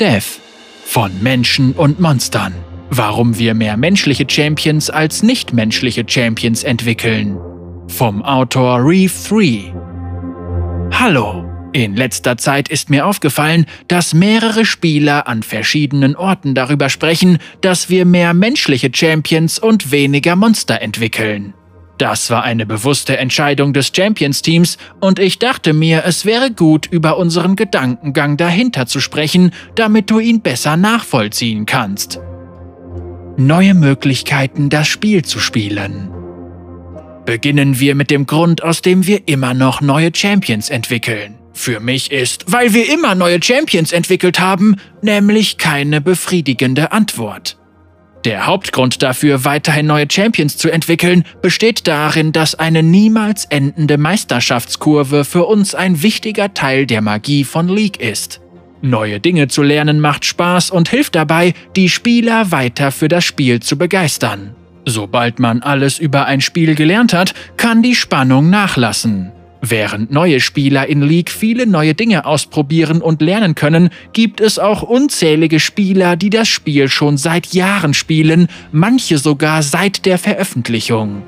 Death von Menschen und Monstern. Warum wir mehr menschliche Champions als nichtmenschliche Champions entwickeln. Vom Autor Reeve 3. Hallo. In letzter Zeit ist mir aufgefallen, dass mehrere Spieler an verschiedenen Orten darüber sprechen, dass wir mehr menschliche Champions und weniger Monster entwickeln. Das war eine bewusste Entscheidung des Champions-Teams und ich dachte mir, es wäre gut, über unseren Gedankengang dahinter zu sprechen, damit du ihn besser nachvollziehen kannst. Neue Möglichkeiten, das Spiel zu spielen. Beginnen wir mit dem Grund, aus dem wir immer noch neue Champions entwickeln. Für mich ist, weil wir immer neue Champions entwickelt haben, nämlich keine befriedigende Antwort. Der Hauptgrund dafür, weiterhin neue Champions zu entwickeln, besteht darin, dass eine niemals endende Meisterschaftskurve für uns ein wichtiger Teil der Magie von League ist. Neue Dinge zu lernen macht Spaß und hilft dabei, die Spieler weiter für das Spiel zu begeistern. Sobald man alles über ein Spiel gelernt hat, kann die Spannung nachlassen. Während neue Spieler in League viele neue Dinge ausprobieren und lernen können, gibt es auch unzählige Spieler, die das Spiel schon seit Jahren spielen, manche sogar seit der Veröffentlichung.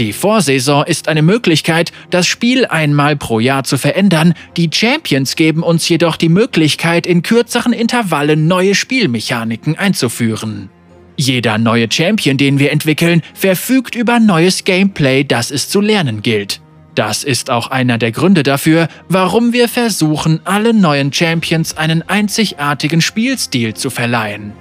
Die Vorsaison ist eine Möglichkeit, das Spiel einmal pro Jahr zu verändern, die Champions geben uns jedoch die Möglichkeit, in kürzeren Intervallen neue Spielmechaniken einzuführen. Jeder neue Champion, den wir entwickeln, verfügt über neues Gameplay, das es zu lernen gilt. Das ist auch einer der Gründe dafür, warum wir versuchen, allen neuen Champions einen einzigartigen Spielstil zu verleihen.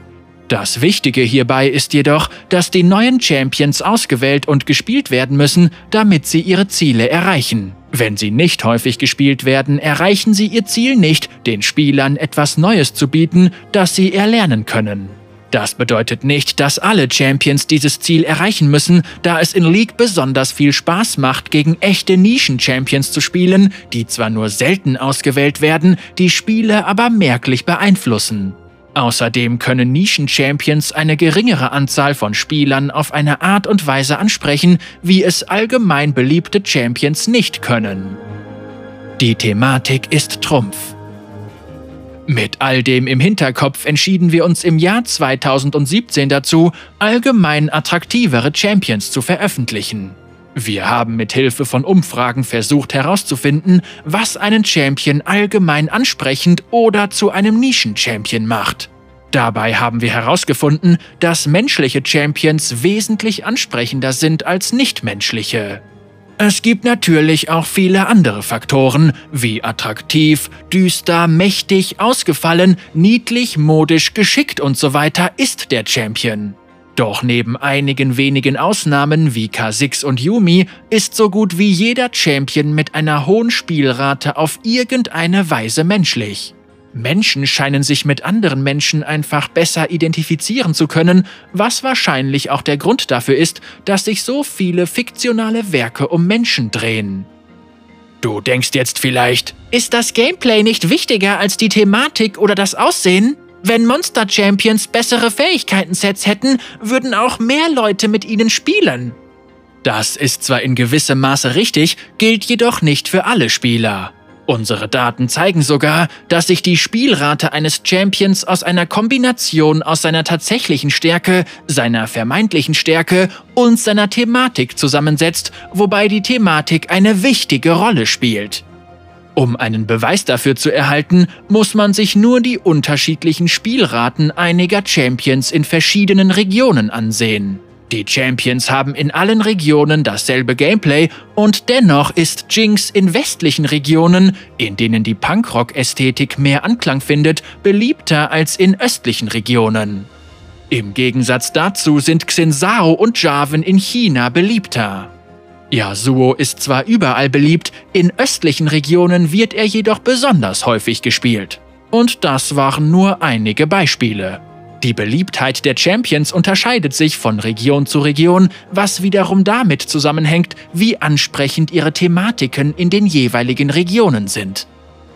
Das Wichtige hierbei ist jedoch, dass die neuen Champions ausgewählt und gespielt werden müssen, damit sie ihre Ziele erreichen. Wenn sie nicht häufig gespielt werden, erreichen sie ihr Ziel nicht, den Spielern etwas Neues zu bieten, das sie erlernen können. Das bedeutet nicht, dass alle Champions dieses Ziel erreichen müssen, da es in League besonders viel Spaß macht, gegen echte Nischen-Champions zu spielen, die zwar nur selten ausgewählt werden, die Spiele aber merklich beeinflussen. Außerdem können Nischen-Champions eine geringere Anzahl von Spielern auf eine Art und Weise ansprechen, wie es allgemein beliebte Champions nicht können. Die Thematik ist Trumpf. Mit all dem im Hinterkopf entschieden wir uns im Jahr 2017 dazu, allgemein attraktivere Champions zu veröffentlichen. Wir haben mit Hilfe von Umfragen versucht herauszufinden, was einen Champion allgemein ansprechend oder zu einem Nischen-Champion macht. Dabei haben wir herausgefunden, dass menschliche Champions wesentlich ansprechender sind als nichtmenschliche. Es gibt natürlich auch viele andere Faktoren, wie attraktiv, düster, mächtig, ausgefallen, niedlich, modisch, geschickt und so weiter ist der Champion. Doch neben einigen wenigen Ausnahmen wie K6 und Yumi ist so gut wie jeder Champion mit einer hohen Spielrate auf irgendeine Weise menschlich. Menschen scheinen sich mit anderen Menschen einfach besser identifizieren zu können, was wahrscheinlich auch der Grund dafür ist, dass sich so viele fiktionale Werke um Menschen drehen. Du denkst jetzt vielleicht, ist das Gameplay nicht wichtiger als die Thematik oder das Aussehen? Wenn Monster Champions bessere Fähigkeiten-Sets hätten, würden auch mehr Leute mit ihnen spielen. Das ist zwar in gewissem Maße richtig, gilt jedoch nicht für alle Spieler. Unsere Daten zeigen sogar, dass sich die Spielrate eines Champions aus einer Kombination aus seiner tatsächlichen Stärke, seiner vermeintlichen Stärke und seiner Thematik zusammensetzt, wobei die Thematik eine wichtige Rolle spielt. Um einen Beweis dafür zu erhalten, muss man sich nur die unterschiedlichen Spielraten einiger Champions in verschiedenen Regionen ansehen. Die Champions haben in allen Regionen dasselbe Gameplay und dennoch ist Jinx in westlichen Regionen, in denen die Punkrock-Ästhetik mehr Anklang findet, beliebter als in östlichen Regionen. Im Gegensatz dazu sind Xensao und Jarvan in China beliebter. Yasuo ist zwar überall beliebt, in östlichen Regionen wird er jedoch besonders häufig gespielt. Und das waren nur einige Beispiele. Die Beliebtheit der Champions unterscheidet sich von Region zu Region, was wiederum damit zusammenhängt, wie ansprechend ihre Thematiken in den jeweiligen Regionen sind.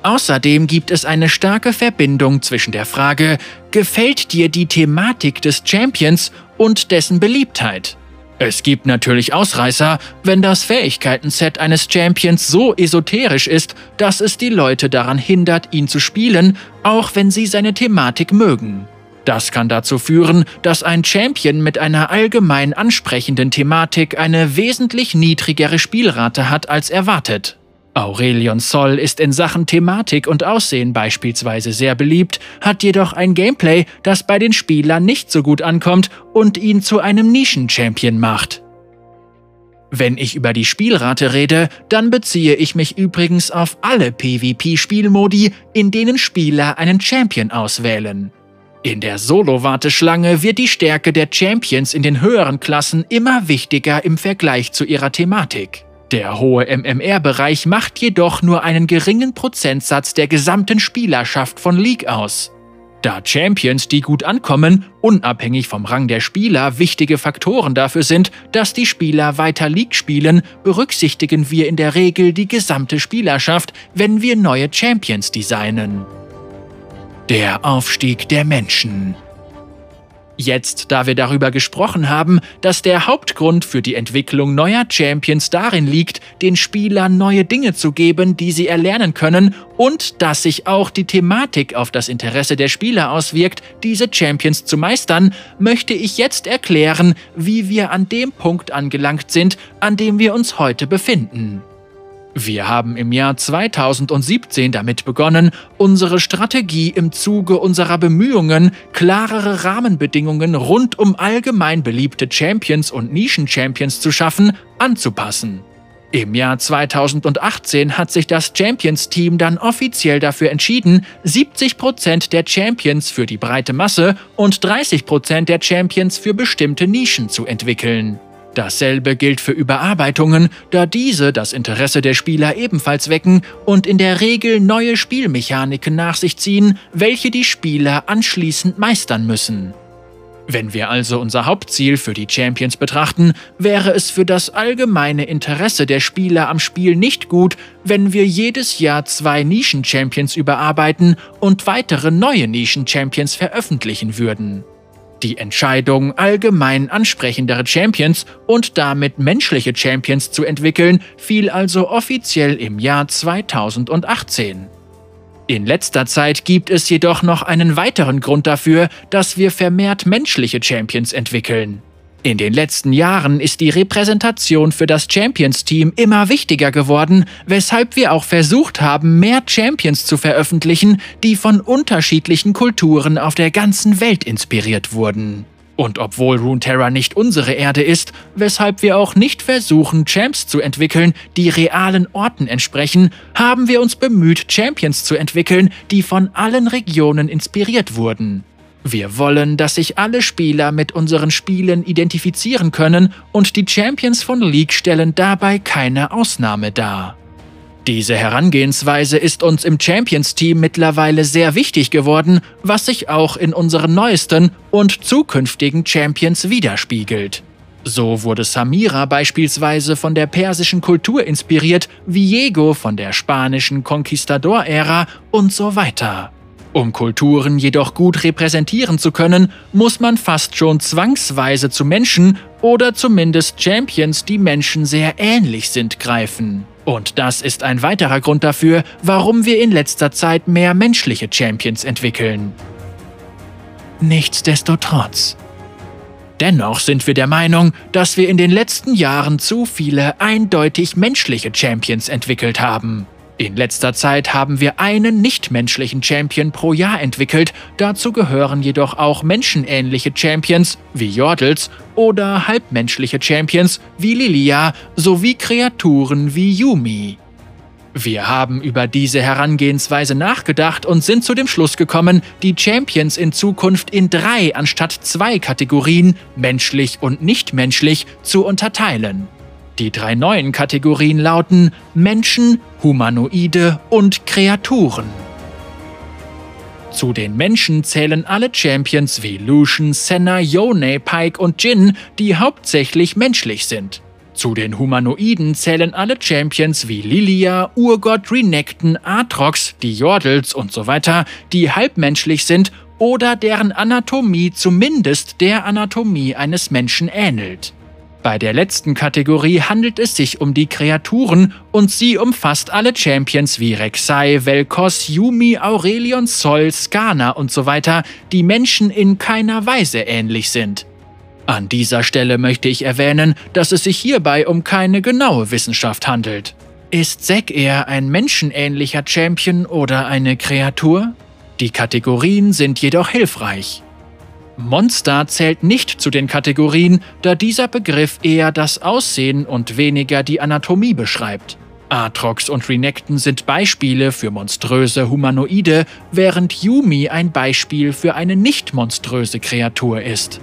Außerdem gibt es eine starke Verbindung zwischen der Frage, gefällt dir die Thematik des Champions und dessen Beliebtheit? Es gibt natürlich Ausreißer, wenn das Fähigkeitenset eines Champions so esoterisch ist, dass es die Leute daran hindert, ihn zu spielen, auch wenn sie seine Thematik mögen. Das kann dazu führen, dass ein Champion mit einer allgemein ansprechenden Thematik eine wesentlich niedrigere Spielrate hat als erwartet. Aurelion Sol ist in Sachen Thematik und Aussehen beispielsweise sehr beliebt, hat jedoch ein Gameplay, das bei den Spielern nicht so gut ankommt und ihn zu einem Nischen-Champion macht. Wenn ich über die Spielrate rede, dann beziehe ich mich übrigens auf alle PvP-Spielmodi, in denen Spieler einen Champion auswählen. In der Solo-Warteschlange wird die Stärke der Champions in den höheren Klassen immer wichtiger im Vergleich zu ihrer Thematik. Der hohe MMR-Bereich macht jedoch nur einen geringen Prozentsatz der gesamten Spielerschaft von League aus. Da Champions, die gut ankommen, unabhängig vom Rang der Spieler wichtige Faktoren dafür sind, dass die Spieler weiter League spielen, berücksichtigen wir in der Regel die gesamte Spielerschaft, wenn wir neue Champions designen. Der Aufstieg der Menschen Jetzt, da wir darüber gesprochen haben, dass der Hauptgrund für die Entwicklung neuer Champions darin liegt, den Spielern neue Dinge zu geben, die sie erlernen können, und dass sich auch die Thematik auf das Interesse der Spieler auswirkt, diese Champions zu meistern, möchte ich jetzt erklären, wie wir an dem Punkt angelangt sind, an dem wir uns heute befinden. Wir haben im Jahr 2017 damit begonnen, unsere Strategie im Zuge unserer Bemühungen, klarere Rahmenbedingungen rund um allgemein beliebte Champions und Nischen-Champions zu schaffen, anzupassen. Im Jahr 2018 hat sich das Champions-Team dann offiziell dafür entschieden, 70% der Champions für die breite Masse und 30% der Champions für bestimmte Nischen zu entwickeln. Dasselbe gilt für Überarbeitungen, da diese das Interesse der Spieler ebenfalls wecken und in der Regel neue Spielmechaniken nach sich ziehen, welche die Spieler anschließend meistern müssen. Wenn wir also unser Hauptziel für die Champions betrachten, wäre es für das allgemeine Interesse der Spieler am Spiel nicht gut, wenn wir jedes Jahr zwei Nischen-Champions überarbeiten und weitere neue Nischen-Champions veröffentlichen würden. Die Entscheidung, allgemein ansprechendere Champions und damit menschliche Champions zu entwickeln, fiel also offiziell im Jahr 2018. In letzter Zeit gibt es jedoch noch einen weiteren Grund dafür, dass wir vermehrt menschliche Champions entwickeln. In den letzten Jahren ist die Repräsentation für das Champions-Team immer wichtiger geworden, weshalb wir auch versucht haben, mehr Champions zu veröffentlichen, die von unterschiedlichen Kulturen auf der ganzen Welt inspiriert wurden. Und obwohl Runeterra nicht unsere Erde ist, weshalb wir auch nicht versuchen, Champs zu entwickeln, die realen Orten entsprechen, haben wir uns bemüht, Champions zu entwickeln, die von allen Regionen inspiriert wurden. Wir wollen, dass sich alle Spieler mit unseren Spielen identifizieren können und die Champions von League stellen dabei keine Ausnahme dar. Diese Herangehensweise ist uns im Champions-Team mittlerweile sehr wichtig geworden, was sich auch in unseren neuesten und zukünftigen Champions widerspiegelt. So wurde Samira beispielsweise von der persischen Kultur inspiriert, Viego von der spanischen Conquistador-Ära und so weiter. Um Kulturen jedoch gut repräsentieren zu können, muss man fast schon zwangsweise zu Menschen oder zumindest Champions, die Menschen sehr ähnlich sind, greifen. Und das ist ein weiterer Grund dafür, warum wir in letzter Zeit mehr menschliche Champions entwickeln. Nichtsdestotrotz. Dennoch sind wir der Meinung, dass wir in den letzten Jahren zu viele eindeutig menschliche Champions entwickelt haben. In letzter Zeit haben wir einen nichtmenschlichen Champion pro Jahr entwickelt, dazu gehören jedoch auch menschenähnliche Champions wie Yordles oder halbmenschliche Champions wie Lilia sowie Kreaturen wie Yumi. Wir haben über diese Herangehensweise nachgedacht und sind zu dem Schluss gekommen, die Champions in Zukunft in drei anstatt zwei Kategorien, menschlich und nichtmenschlich, zu unterteilen. Die drei neuen Kategorien lauten Menschen, Humanoide und Kreaturen. Zu den Menschen zählen alle Champions wie Lucian, Senna, Yone, Pike und Jin, die hauptsächlich menschlich sind. Zu den Humanoiden zählen alle Champions wie Lilia, Urgott, Renekton, Atrox, die Jordels und so weiter, die halbmenschlich sind oder deren Anatomie zumindest der Anatomie eines Menschen ähnelt. Bei der letzten Kategorie handelt es sich um die Kreaturen und sie umfasst alle Champions wie Rek'Sai, Vel'Koz, Yumi, Aurelion, Sol, Skana und so weiter, die Menschen in keiner Weise ähnlich sind. An dieser Stelle möchte ich erwähnen, dass es sich hierbei um keine genaue Wissenschaft handelt. Ist Zack eher ein menschenähnlicher Champion oder eine Kreatur? Die Kategorien sind jedoch hilfreich. Monster zählt nicht zu den Kategorien, da dieser Begriff eher das Aussehen und weniger die Anatomie beschreibt. Aatrox und Renekton sind Beispiele für monströse Humanoide, während Yumi ein Beispiel für eine nicht monströse Kreatur ist.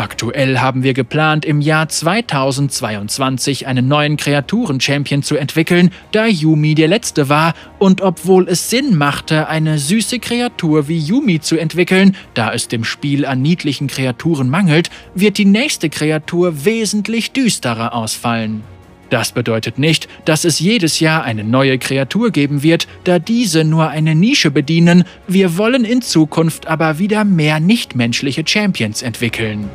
Aktuell haben wir geplant, im Jahr 2022 einen neuen Kreaturen-Champion zu entwickeln, da Yumi der letzte war und obwohl es Sinn machte, eine süße Kreatur wie Yumi zu entwickeln, da es dem Spiel an niedlichen Kreaturen mangelt, wird die nächste Kreatur wesentlich düsterer ausfallen. Das bedeutet nicht, dass es jedes Jahr eine neue Kreatur geben wird, da diese nur eine Nische bedienen, wir wollen in Zukunft aber wieder mehr nichtmenschliche Champions entwickeln.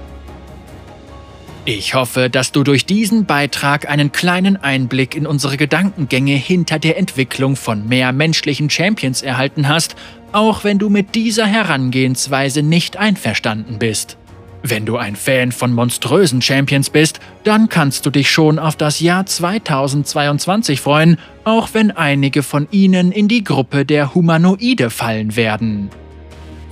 Ich hoffe, dass du durch diesen Beitrag einen kleinen Einblick in unsere Gedankengänge hinter der Entwicklung von mehr menschlichen Champions erhalten hast, auch wenn du mit dieser Herangehensweise nicht einverstanden bist. Wenn du ein Fan von monströsen Champions bist, dann kannst du dich schon auf das Jahr 2022 freuen, auch wenn einige von ihnen in die Gruppe der Humanoide fallen werden.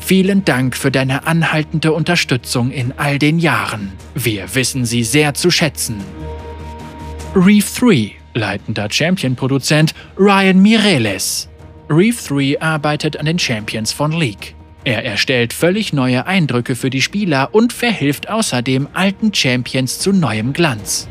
Vielen Dank für deine anhaltende Unterstützung in all den Jahren. Wir wissen sie sehr zu schätzen. Reef 3, leitender Champion-Produzent Ryan Mireles. Reef 3 arbeitet an den Champions von League. Er erstellt völlig neue Eindrücke für die Spieler und verhilft außerdem alten Champions zu neuem Glanz.